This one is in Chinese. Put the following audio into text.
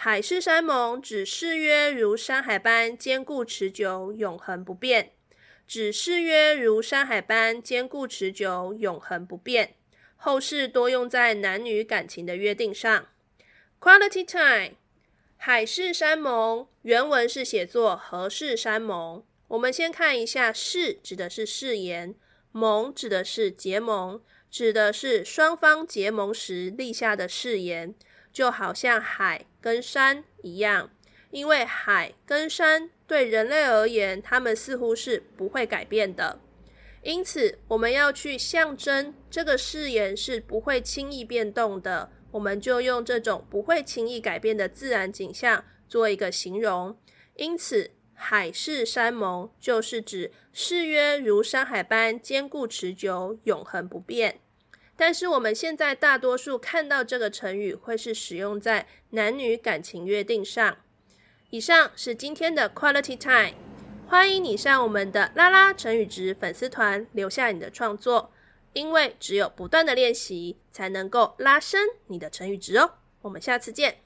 海誓山盟指誓约如山海般坚固持久、永恒不变。指誓约如山海般坚固持久、永恒不变。后世多用在男女感情的约定上。Quality time，海誓山盟原文是写作何誓山盟。我们先看一下，誓指的是誓言，盟指的是结盟，指的是双方结盟时立下的誓言，就好像海跟山一样，因为海跟山对人类而言，他们似乎是不会改变的。因此，我们要去象征这个誓言是不会轻易变动的，我们就用这种不会轻易改变的自然景象做一个形容。因此，海誓山盟就是指誓约如山海般坚固持久、永恒不变。但是，我们现在大多数看到这个成语，会是使用在男女感情约定上。以上是今天的 Quality Time。欢迎你上我们的拉拉成语值粉丝团留下你的创作，因为只有不断的练习，才能够拉伸你的成语值哦。我们下次见。